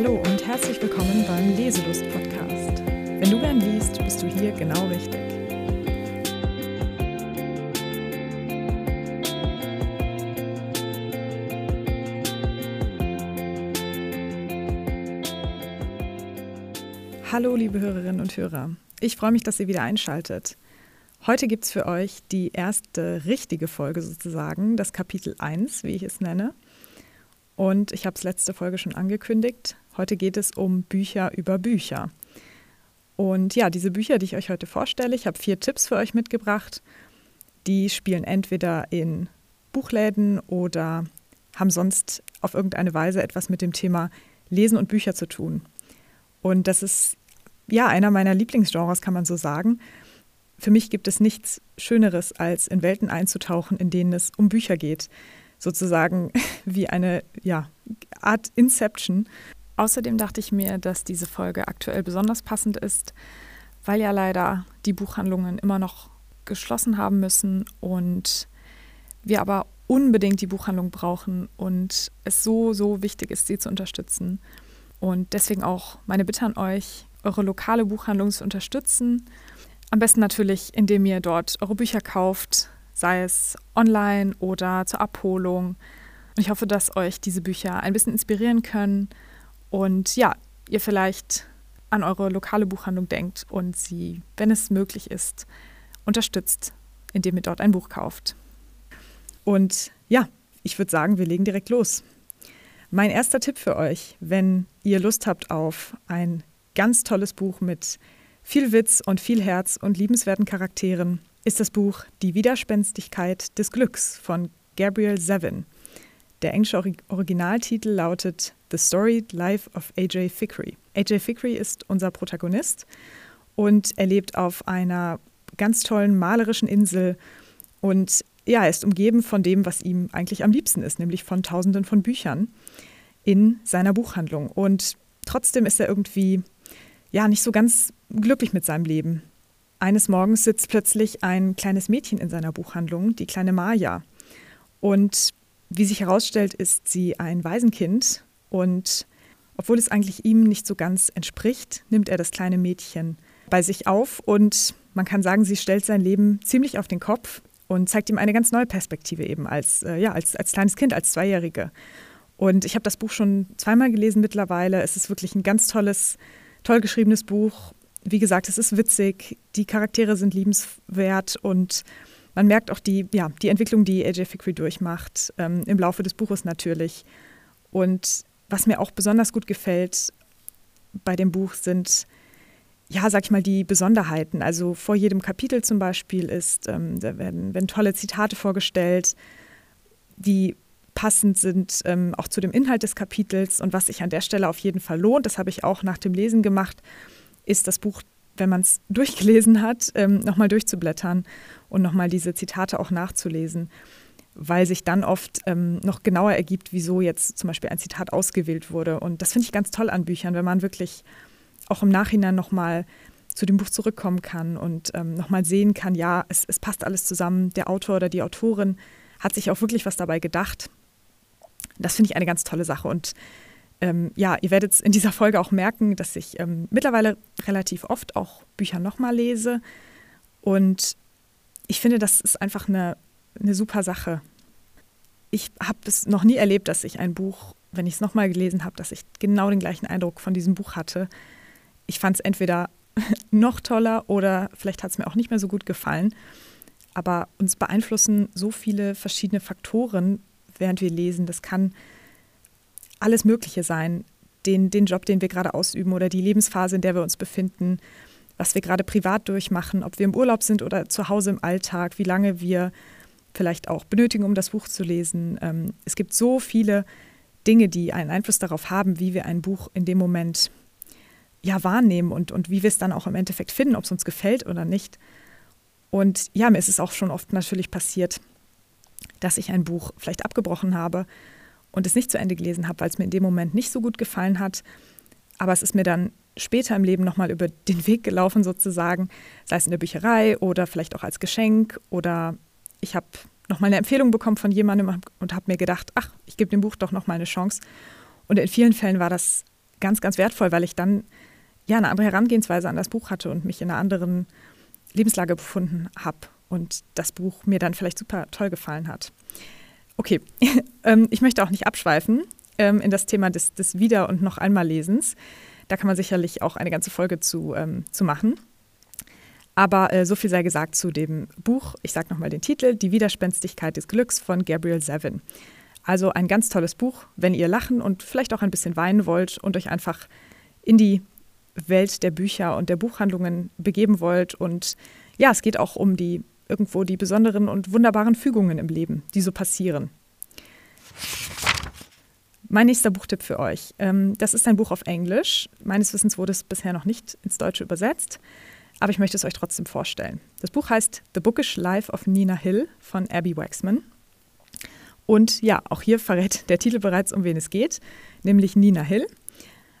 Hallo und herzlich willkommen beim Leselust Podcast. Wenn du gern liest, bist du hier genau richtig. Hallo liebe Hörerinnen und Hörer. Ich freue mich, dass ihr wieder einschaltet. Heute gibt es für euch die erste richtige Folge sozusagen, das Kapitel 1, wie ich es nenne. Und ich habe es letzte Folge schon angekündigt. Heute geht es um Bücher über Bücher. Und ja, diese Bücher, die ich euch heute vorstelle, ich habe vier Tipps für euch mitgebracht. Die spielen entweder in Buchläden oder haben sonst auf irgendeine Weise etwas mit dem Thema Lesen und Bücher zu tun. Und das ist ja einer meiner Lieblingsgenres, kann man so sagen. Für mich gibt es nichts Schöneres, als in Welten einzutauchen, in denen es um Bücher geht sozusagen wie eine ja, Art Inception. Außerdem dachte ich mir, dass diese Folge aktuell besonders passend ist, weil ja leider die Buchhandlungen immer noch geschlossen haben müssen und wir aber unbedingt die Buchhandlung brauchen und es so, so wichtig ist, sie zu unterstützen. Und deswegen auch meine Bitte an euch, eure lokale Buchhandlung zu unterstützen. Am besten natürlich, indem ihr dort eure Bücher kauft, sei es online oder zur Abholung. Ich hoffe, dass euch diese Bücher ein bisschen inspirieren können und ja, ihr vielleicht an eure lokale Buchhandlung denkt und sie, wenn es möglich ist, unterstützt, indem ihr dort ein Buch kauft. Und ja, ich würde sagen, wir legen direkt los. Mein erster Tipp für euch, wenn ihr Lust habt auf ein ganz tolles Buch mit viel Witz und viel Herz und liebenswerten Charakteren, ist das Buch Die Widerspenstigkeit des Glücks von Gabriel Zevin. Der englische Originaltitel lautet The Storied Life of A.J. Fickery. A.J. Fickery ist unser Protagonist und er lebt auf einer ganz tollen malerischen Insel und ja, er ist umgeben von dem, was ihm eigentlich am liebsten ist, nämlich von Tausenden von Büchern in seiner Buchhandlung. Und trotzdem ist er irgendwie ja nicht so ganz glücklich mit seinem Leben. Eines Morgens sitzt plötzlich ein kleines Mädchen in seiner Buchhandlung, die kleine Maja. Und wie sich herausstellt, ist sie ein Waisenkind. Und obwohl es eigentlich ihm nicht so ganz entspricht, nimmt er das kleine Mädchen bei sich auf. Und man kann sagen, sie stellt sein Leben ziemlich auf den Kopf und zeigt ihm eine ganz neue Perspektive eben als, äh, ja, als, als kleines Kind, als Zweijährige. Und ich habe das Buch schon zweimal gelesen mittlerweile. Es ist wirklich ein ganz tolles, toll geschriebenes Buch wie gesagt, es ist witzig, die Charaktere sind liebenswert und man merkt auch die, ja, die Entwicklung, die AJ Fickrey durchmacht, ähm, im Laufe des Buches natürlich. Und was mir auch besonders gut gefällt bei dem Buch sind, ja, sag ich mal, die Besonderheiten. Also vor jedem Kapitel zum Beispiel ist, ähm, da werden, werden tolle Zitate vorgestellt, die passend sind ähm, auch zu dem Inhalt des Kapitels. Und was sich an der Stelle auf jeden Fall lohnt, das habe ich auch nach dem Lesen gemacht, ist das Buch, wenn man es durchgelesen hat, ähm, nochmal durchzublättern und nochmal diese Zitate auch nachzulesen, weil sich dann oft ähm, noch genauer ergibt, wieso jetzt zum Beispiel ein Zitat ausgewählt wurde. Und das finde ich ganz toll an Büchern, wenn man wirklich auch im Nachhinein nochmal zu dem Buch zurückkommen kann und ähm, nochmal sehen kann, ja, es, es passt alles zusammen. Der Autor oder die Autorin hat sich auch wirklich was dabei gedacht. Das finde ich eine ganz tolle Sache. Und ähm, ja, ihr werdet in dieser Folge auch merken, dass ich ähm, mittlerweile relativ oft auch Bücher nochmal lese. Und ich finde, das ist einfach eine, eine super Sache. Ich habe es noch nie erlebt, dass ich ein Buch, wenn ich es nochmal gelesen habe, dass ich genau den gleichen Eindruck von diesem Buch hatte. Ich fand es entweder noch toller oder vielleicht hat es mir auch nicht mehr so gut gefallen. Aber uns beeinflussen so viele verschiedene Faktoren, während wir lesen. Das kann alles Mögliche sein. Den, den Job, den wir gerade ausüben oder die Lebensphase, in der wir uns befinden, was wir gerade privat durchmachen, ob wir im Urlaub sind oder zu Hause im Alltag, wie lange wir vielleicht auch benötigen, um das Buch zu lesen. Ähm, es gibt so viele Dinge, die einen Einfluss darauf haben, wie wir ein Buch in dem Moment ja, wahrnehmen und, und wie wir es dann auch im Endeffekt finden, ob es uns gefällt oder nicht. Und ja, mir ist es auch schon oft natürlich passiert, dass ich ein Buch vielleicht abgebrochen habe und es nicht zu Ende gelesen habe, weil es mir in dem Moment nicht so gut gefallen hat. Aber es ist mir dann später im Leben nochmal über den Weg gelaufen sozusagen, sei es in der Bücherei oder vielleicht auch als Geschenk oder ich habe nochmal eine Empfehlung bekommen von jemandem und habe mir gedacht, ach, ich gebe dem Buch doch nochmal eine Chance. Und in vielen Fällen war das ganz, ganz wertvoll, weil ich dann ja eine andere Herangehensweise an das Buch hatte und mich in einer anderen Lebenslage befunden habe und das Buch mir dann vielleicht super toll gefallen hat. Okay, ähm, ich möchte auch nicht abschweifen ähm, in das Thema des, des Wieder- und noch einmal Lesens. Da kann man sicherlich auch eine ganze Folge zu, ähm, zu machen. Aber äh, so viel sei gesagt zu dem Buch. Ich sage nochmal den Titel: Die Widerspenstigkeit des Glücks von Gabriel Sevin. Also ein ganz tolles Buch, wenn ihr lachen und vielleicht auch ein bisschen weinen wollt und euch einfach in die Welt der Bücher und der Buchhandlungen begeben wollt. Und ja, es geht auch um die irgendwo die besonderen und wunderbaren Fügungen im Leben, die so passieren. Mein nächster Buchtipp für euch. Ähm, das ist ein Buch auf Englisch. Meines Wissens wurde es bisher noch nicht ins Deutsche übersetzt, aber ich möchte es euch trotzdem vorstellen. Das Buch heißt The Bookish Life of Nina Hill von Abby Waxman. Und ja, auch hier verrät der Titel bereits, um wen es geht, nämlich Nina Hill,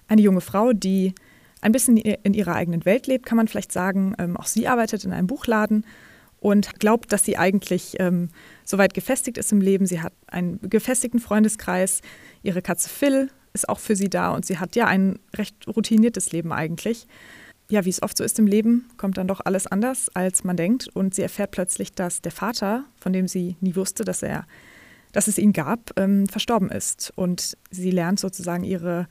eine junge Frau, die ein bisschen in ihrer eigenen Welt lebt, kann man vielleicht sagen. Ähm, auch sie arbeitet in einem Buchladen und glaubt, dass sie eigentlich ähm, soweit gefestigt ist im Leben. Sie hat einen gefestigten Freundeskreis. Ihre Katze Phil ist auch für sie da und sie hat ja ein recht routiniertes Leben eigentlich. Ja, wie es oft so ist im Leben, kommt dann doch alles anders, als man denkt. Und sie erfährt plötzlich, dass der Vater, von dem sie nie wusste, dass er, dass es ihn gab, ähm, verstorben ist. Und sie lernt sozusagen ihre,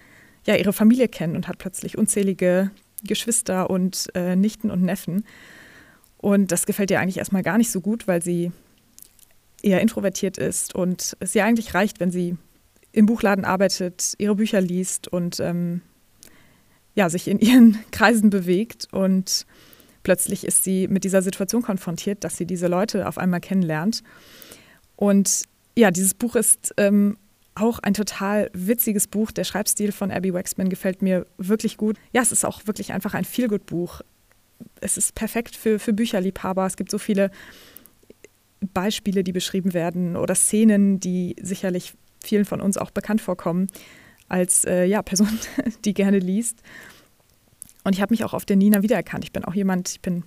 ja, ihre Familie kennen und hat plötzlich unzählige Geschwister und äh, Nichten und Neffen. Und das gefällt ihr eigentlich erstmal gar nicht so gut, weil sie eher introvertiert ist und es ihr eigentlich reicht, wenn sie im Buchladen arbeitet, ihre Bücher liest und ähm, ja, sich in ihren Kreisen bewegt. Und plötzlich ist sie mit dieser Situation konfrontiert, dass sie diese Leute auf einmal kennenlernt. Und ja, dieses Buch ist ähm, auch ein total witziges Buch. Der Schreibstil von Abby Waxman gefällt mir wirklich gut. Ja, es ist auch wirklich einfach ein Feelgood-Buch es ist perfekt für, für Bücherliebhaber. Es gibt so viele Beispiele, die beschrieben werden oder Szenen, die sicherlich vielen von uns auch bekannt vorkommen als äh, ja, Person, die gerne liest. Und ich habe mich auch auf der Nina wiedererkannt. Ich bin auch jemand, ich bin,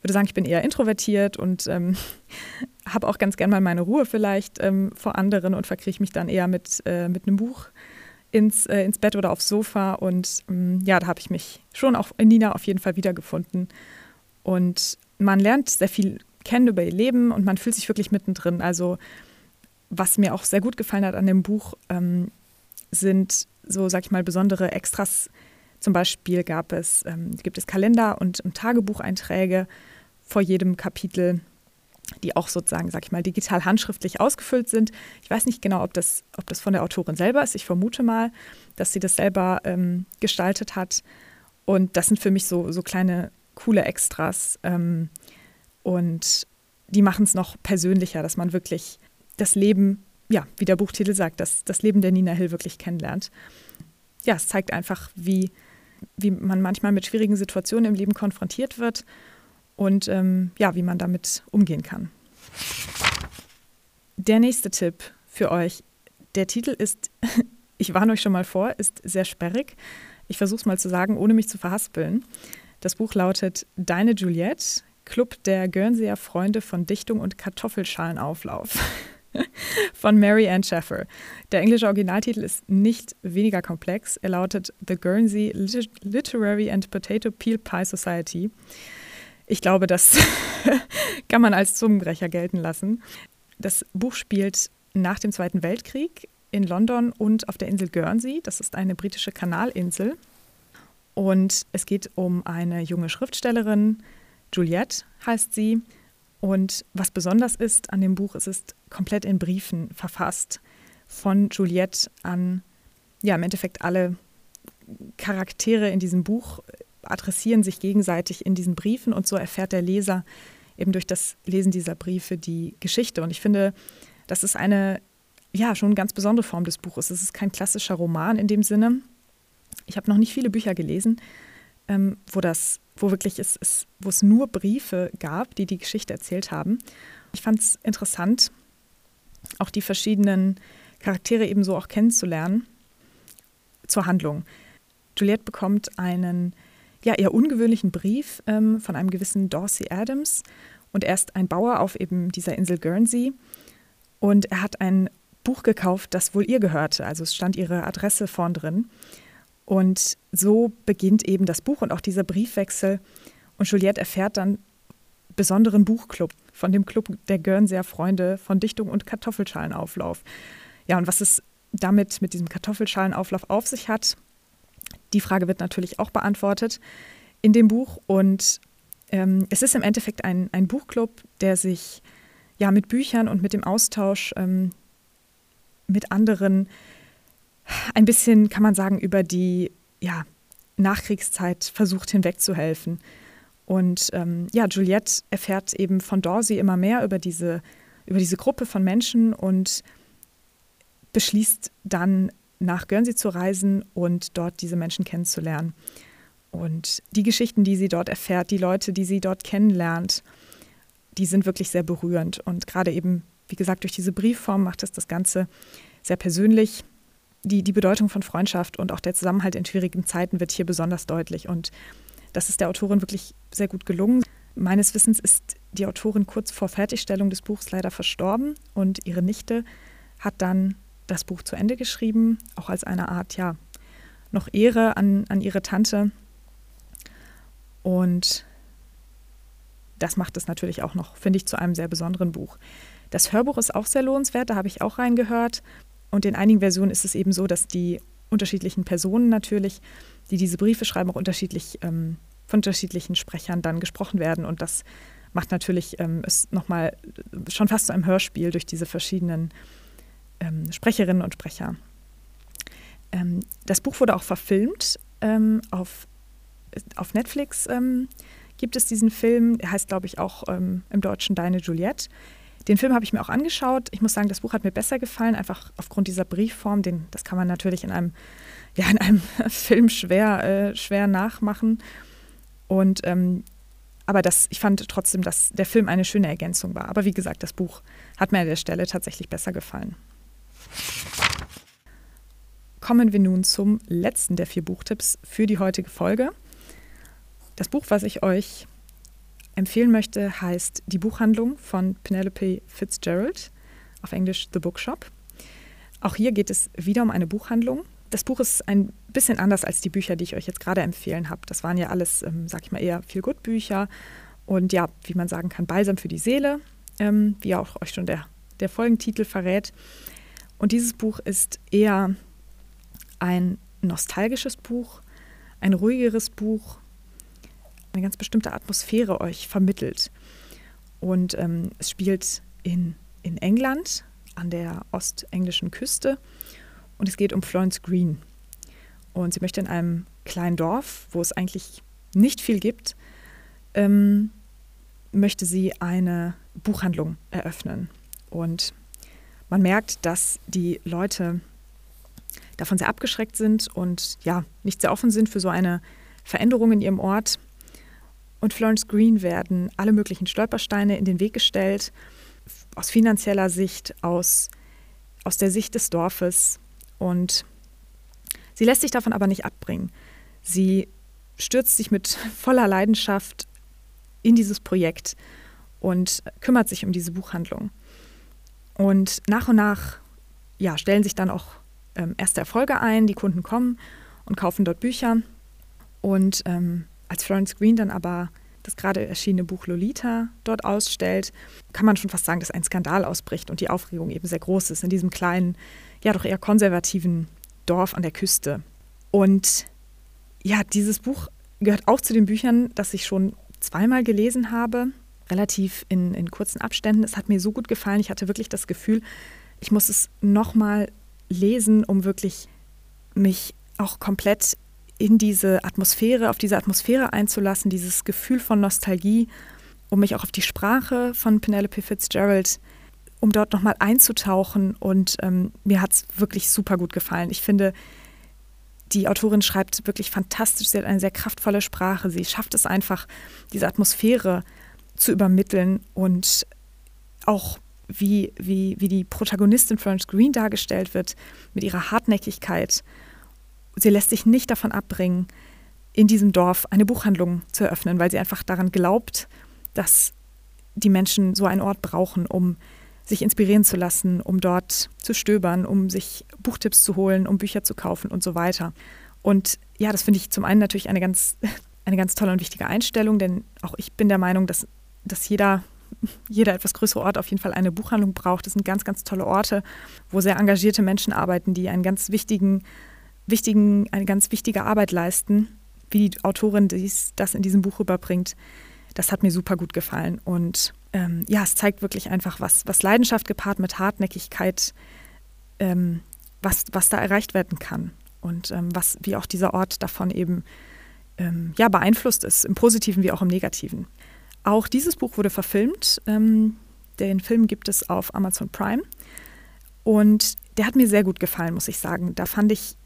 würde sagen, ich bin eher introvertiert und ähm, habe auch ganz gern mal meine Ruhe vielleicht ähm, vor anderen und verkrieche mich dann eher mit, äh, mit einem Buch ins, äh, ins Bett oder aufs Sofa. Und ähm, ja, da habe ich mich schon auch in Nina auf jeden Fall wiedergefunden. Und man lernt sehr viel kennen über ihr Leben und man fühlt sich wirklich mittendrin. Also was mir auch sehr gut gefallen hat an dem Buch, ähm, sind so, sag ich mal, besondere Extras. Zum Beispiel gab es, ähm, gibt es Kalender und, und Tagebucheinträge vor jedem Kapitel die auch sozusagen, sag ich mal, digital handschriftlich ausgefüllt sind. Ich weiß nicht genau, ob das, ob das von der Autorin selber ist. Ich vermute mal, dass sie das selber ähm, gestaltet hat. Und das sind für mich so, so kleine, coole Extras. Ähm, und die machen es noch persönlicher, dass man wirklich das Leben, ja, wie der Buchtitel sagt, das, das Leben der Nina Hill wirklich kennenlernt. Ja, es zeigt einfach, wie, wie man manchmal mit schwierigen Situationen im Leben konfrontiert wird und ähm, ja, wie man damit umgehen kann. Der nächste Tipp für euch. Der Titel ist, ich warne euch schon mal vor, ist sehr sperrig. Ich versuche es mal zu sagen, ohne mich zu verhaspeln. Das Buch lautet Deine Juliette, Club der Guernseer Freunde von Dichtung und Kartoffelschalenauflauf von Mary Ann Schaffer. Der englische Originaltitel ist nicht weniger komplex. Er lautet The Guernsey Literary and Potato Peel Pie Society. Ich glaube, das kann man als Zungenbrecher gelten lassen. Das Buch spielt nach dem Zweiten Weltkrieg in London und auf der Insel Guernsey. Das ist eine britische Kanalinsel. Und es geht um eine junge Schriftstellerin, Juliette heißt sie. Und was besonders ist an dem Buch, es ist komplett in Briefen verfasst von Juliette an, ja, im Endeffekt alle Charaktere in diesem Buch adressieren sich gegenseitig in diesen Briefen und so erfährt der Leser eben durch das Lesen dieser Briefe die Geschichte. Und ich finde, das ist eine, ja, schon ganz besondere Form des Buches. Es ist kein klassischer Roman in dem Sinne. Ich habe noch nicht viele Bücher gelesen, ähm, wo das, wo wirklich es, es, wo es nur Briefe gab, die die Geschichte erzählt haben. Ich fand es interessant, auch die verschiedenen Charaktere ebenso auch kennenzulernen zur Handlung. Juliette bekommt einen ja, eher ungewöhnlichen Brief ähm, von einem gewissen Dorsey Adams. Und er ist ein Bauer auf eben dieser Insel Guernsey. Und er hat ein Buch gekauft, das wohl ihr gehörte. Also es stand ihre Adresse vorn drin. Und so beginnt eben das Buch und auch dieser Briefwechsel. Und Juliette erfährt dann besonderen Buchclub von dem Club der Guernsey'r Freunde von Dichtung und Kartoffelschalenauflauf. Ja, und was es damit mit diesem Kartoffelschalenauflauf auf sich hat, die Frage wird natürlich auch beantwortet in dem Buch. Und ähm, es ist im Endeffekt ein, ein Buchclub, der sich ja mit Büchern und mit dem Austausch ähm, mit anderen ein bisschen, kann man sagen, über die ja, Nachkriegszeit versucht hinwegzuhelfen. Und ähm, ja, Juliette erfährt eben von Dorsey immer mehr über diese, über diese Gruppe von Menschen und beschließt dann nach Guernsey zu reisen und dort diese Menschen kennenzulernen. Und die Geschichten, die sie dort erfährt, die Leute, die sie dort kennenlernt, die sind wirklich sehr berührend. Und gerade eben, wie gesagt, durch diese Briefform macht es das Ganze sehr persönlich. Die, die Bedeutung von Freundschaft und auch der Zusammenhalt in schwierigen Zeiten wird hier besonders deutlich. Und das ist der Autorin wirklich sehr gut gelungen. Meines Wissens ist die Autorin kurz vor Fertigstellung des Buchs leider verstorben und ihre Nichte hat dann das Buch zu Ende geschrieben, auch als eine Art, ja, noch Ehre an, an ihre Tante. Und das macht es natürlich auch noch, finde ich, zu einem sehr besonderen Buch. Das Hörbuch ist auch sehr lohnenswert, da habe ich auch reingehört. Und in einigen Versionen ist es eben so, dass die unterschiedlichen Personen natürlich, die diese Briefe schreiben, auch unterschiedlich ähm, von unterschiedlichen Sprechern dann gesprochen werden. Und das macht natürlich ähm, es nochmal schon fast zu einem Hörspiel durch diese verschiedenen ähm, Sprecherinnen und Sprecher. Ähm, das Buch wurde auch verfilmt. Ähm, auf, auf Netflix ähm, gibt es diesen Film, der heißt, glaube ich, auch ähm, im Deutschen Deine Juliette. Den Film habe ich mir auch angeschaut. Ich muss sagen, das Buch hat mir besser gefallen, einfach aufgrund dieser Briefform. Den, das kann man natürlich in einem, ja, in einem Film schwer, äh, schwer nachmachen. Und ähm, aber das, ich fand trotzdem, dass der Film eine schöne Ergänzung war. Aber wie gesagt, das Buch hat mir an der Stelle tatsächlich besser gefallen. Kommen wir nun zum letzten der vier Buchtipps für die heutige Folge. Das Buch, was ich euch empfehlen möchte, heißt Die Buchhandlung von Penelope Fitzgerald, auf Englisch The Bookshop. Auch hier geht es wieder um eine Buchhandlung. Das Buch ist ein bisschen anders als die Bücher, die ich euch jetzt gerade empfehlen habe. Das waren ja alles, ähm, sag ich mal, eher viel gut Bücher und ja, wie man sagen kann, Balsam für die Seele, ähm, wie auch euch schon der, der Folgentitel verrät. Und dieses Buch ist eher ein nostalgisches Buch, ein ruhigeres Buch, eine ganz bestimmte Atmosphäre euch vermittelt. Und ähm, es spielt in, in England an der ostenglischen Küste und es geht um Florence Green. Und sie möchte in einem kleinen Dorf, wo es eigentlich nicht viel gibt, ähm, möchte sie eine Buchhandlung eröffnen. Und man merkt, dass die Leute davon sehr abgeschreckt sind und ja, nicht sehr offen sind für so eine Veränderung in ihrem Ort. Und Florence Green werden alle möglichen Stolpersteine in den Weg gestellt, aus finanzieller Sicht, aus, aus der Sicht des Dorfes. Und sie lässt sich davon aber nicht abbringen. Sie stürzt sich mit voller Leidenschaft in dieses Projekt und kümmert sich um diese Buchhandlung. Und nach und nach ja, stellen sich dann auch ähm, erste Erfolge ein. Die Kunden kommen und kaufen dort Bücher. Und ähm, als Florence Green dann aber das gerade erschienene Buch Lolita dort ausstellt, kann man schon fast sagen, dass ein Skandal ausbricht und die Aufregung eben sehr groß ist in diesem kleinen, ja doch eher konservativen Dorf an der Küste. Und ja, dieses Buch gehört auch zu den Büchern, das ich schon zweimal gelesen habe relativ in, in kurzen Abständen. Es hat mir so gut gefallen. Ich hatte wirklich das Gefühl, ich muss es nochmal lesen, um wirklich mich auch komplett in diese Atmosphäre, auf diese Atmosphäre einzulassen, dieses Gefühl von Nostalgie, um mich auch auf die Sprache von Penelope Fitzgerald, um dort nochmal einzutauchen. Und ähm, mir hat es wirklich super gut gefallen. Ich finde, die Autorin schreibt wirklich fantastisch. Sie hat eine sehr kraftvolle Sprache. Sie schafft es einfach, diese Atmosphäre zu übermitteln und auch wie, wie, wie die Protagonistin Florence Green dargestellt wird, mit ihrer Hartnäckigkeit. Sie lässt sich nicht davon abbringen, in diesem Dorf eine Buchhandlung zu eröffnen, weil sie einfach daran glaubt, dass die Menschen so einen Ort brauchen, um sich inspirieren zu lassen, um dort zu stöbern, um sich Buchtipps zu holen, um Bücher zu kaufen und so weiter. Und ja, das finde ich zum einen natürlich eine ganz, eine ganz tolle und wichtige Einstellung, denn auch ich bin der Meinung, dass, dass jeder, jeder etwas größere Ort auf jeden Fall eine Buchhandlung braucht. Das sind ganz, ganz tolle Orte, wo sehr engagierte Menschen arbeiten, die einen ganz wichtigen, wichtigen, eine ganz wichtige Arbeit leisten, wie die Autorin dies, das in diesem Buch rüberbringt. Das hat mir super gut gefallen. Und ähm, ja, es zeigt wirklich einfach, was, was Leidenschaft gepaart mit Hartnäckigkeit, ähm, was, was da erreicht werden kann. Und ähm, was, wie auch dieser Ort davon eben ähm, ja, beeinflusst ist, im Positiven wie auch im Negativen. Auch dieses Buch wurde verfilmt. Ähm, den Film gibt es auf Amazon Prime. Und der hat mir sehr gut gefallen, muss ich sagen. Da fand ich,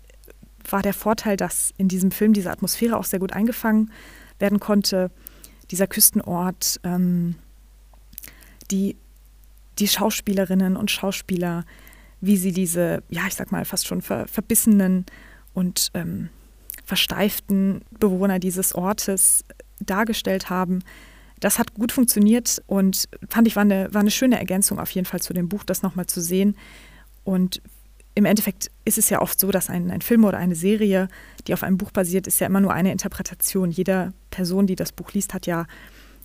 war der Vorteil, dass in diesem Film diese Atmosphäre auch sehr gut eingefangen werden konnte. Dieser Küstenort, ähm, die, die Schauspielerinnen und Schauspieler, wie sie diese, ja, ich sag mal, fast schon ver, verbissenen und ähm, versteiften Bewohner dieses Ortes dargestellt haben. Das hat gut funktioniert und fand ich war eine, war eine schöne Ergänzung auf jeden Fall zu dem Buch, das nochmal zu sehen. Und im Endeffekt ist es ja oft so, dass ein, ein Film oder eine Serie, die auf einem Buch basiert, ist ja immer nur eine Interpretation. Jede Person, die das Buch liest, hat ja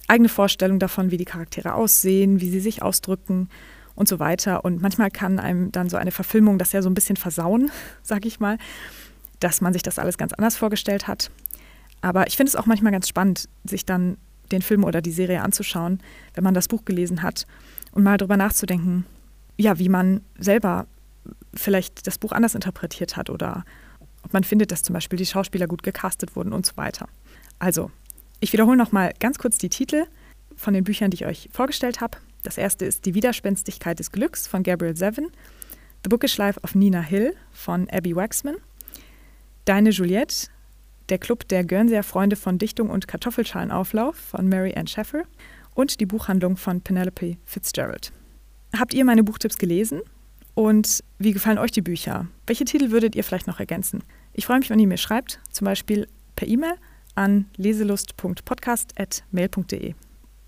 eigene Vorstellungen davon, wie die Charaktere aussehen, wie sie sich ausdrücken und so weiter. Und manchmal kann einem dann so eine Verfilmung das ja so ein bisschen versauen, sag ich mal, dass man sich das alles ganz anders vorgestellt hat. Aber ich finde es auch manchmal ganz spannend, sich dann den Film oder die Serie anzuschauen, wenn man das Buch gelesen hat und mal darüber nachzudenken, ja, wie man selber vielleicht das Buch anders interpretiert hat oder ob man findet, dass zum Beispiel die Schauspieler gut gecastet wurden und so weiter. Also, ich wiederhole nochmal ganz kurz die Titel von den Büchern, die ich euch vorgestellt habe. Das erste ist Die Widerspenstigkeit des Glücks von Gabriel Zevin, The Bookish Life of Nina Hill von Abby Waxman, Deine Juliette, Der Club der Guernsey Freunde von Dichtung und Kartoffelschalenauflauf von Mary Ann Sheffer und die Buchhandlung von Penelope Fitzgerald. Habt ihr meine Buchtipps gelesen? Und wie gefallen euch die Bücher? Welche Titel würdet ihr vielleicht noch ergänzen? Ich freue mich, wenn ihr mir schreibt, zum Beispiel per E-Mail an leselust.podcast.mail.de.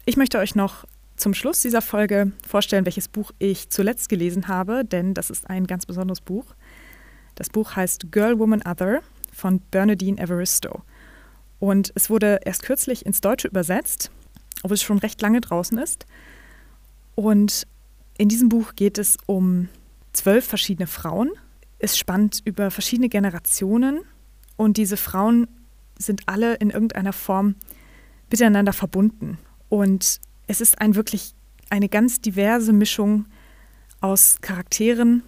Ich möchte euch noch zum Schluss dieser Folge vorstellen, welches Buch ich zuletzt gelesen habe, denn das ist ein ganz besonderes Buch. Das Buch heißt Girl, Woman, Other von Bernadine Evaristo. Und es wurde erst kürzlich ins Deutsche übersetzt, obwohl es schon recht lange draußen ist. Und in diesem Buch geht es um zwölf verschiedene Frauen. Es spannt über verschiedene Generationen und diese Frauen sind alle in irgendeiner Form miteinander verbunden. Und es ist ein wirklich eine ganz diverse Mischung aus Charakteren,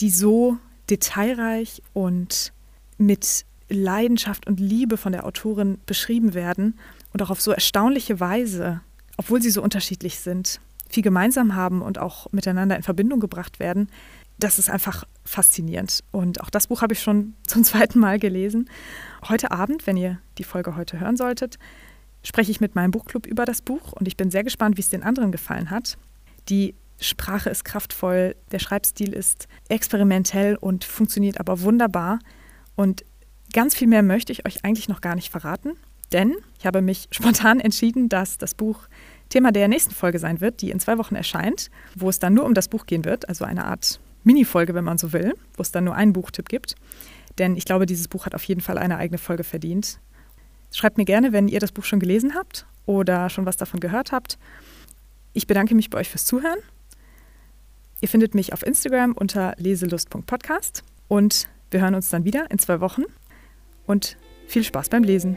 die so detailreich und mit Leidenschaft und Liebe von der Autorin beschrieben werden und auch auf so erstaunliche Weise, obwohl sie so unterschiedlich sind, viel gemeinsam haben und auch miteinander in Verbindung gebracht werden, das ist einfach faszinierend. Und auch das Buch habe ich schon zum zweiten Mal gelesen. Heute Abend, wenn ihr die Folge heute hören solltet, spreche ich mit meinem Buchclub über das Buch und ich bin sehr gespannt, wie es den anderen gefallen hat. Die Sprache ist kraftvoll, der Schreibstil ist experimentell und funktioniert aber wunderbar. Und ganz viel mehr möchte ich euch eigentlich noch gar nicht verraten, denn ich habe mich spontan entschieden, dass das Buch Thema der nächsten Folge sein wird, die in zwei Wochen erscheint, wo es dann nur um das Buch gehen wird, also eine Art Mini-Folge, wenn man so will, wo es dann nur einen Buchtipp gibt. Denn ich glaube, dieses Buch hat auf jeden Fall eine eigene Folge verdient. Schreibt mir gerne, wenn ihr das Buch schon gelesen habt oder schon was davon gehört habt. Ich bedanke mich bei euch fürs Zuhören. Ihr findet mich auf Instagram unter leselust.podcast und wir hören uns dann wieder in zwei Wochen und viel Spaß beim Lesen.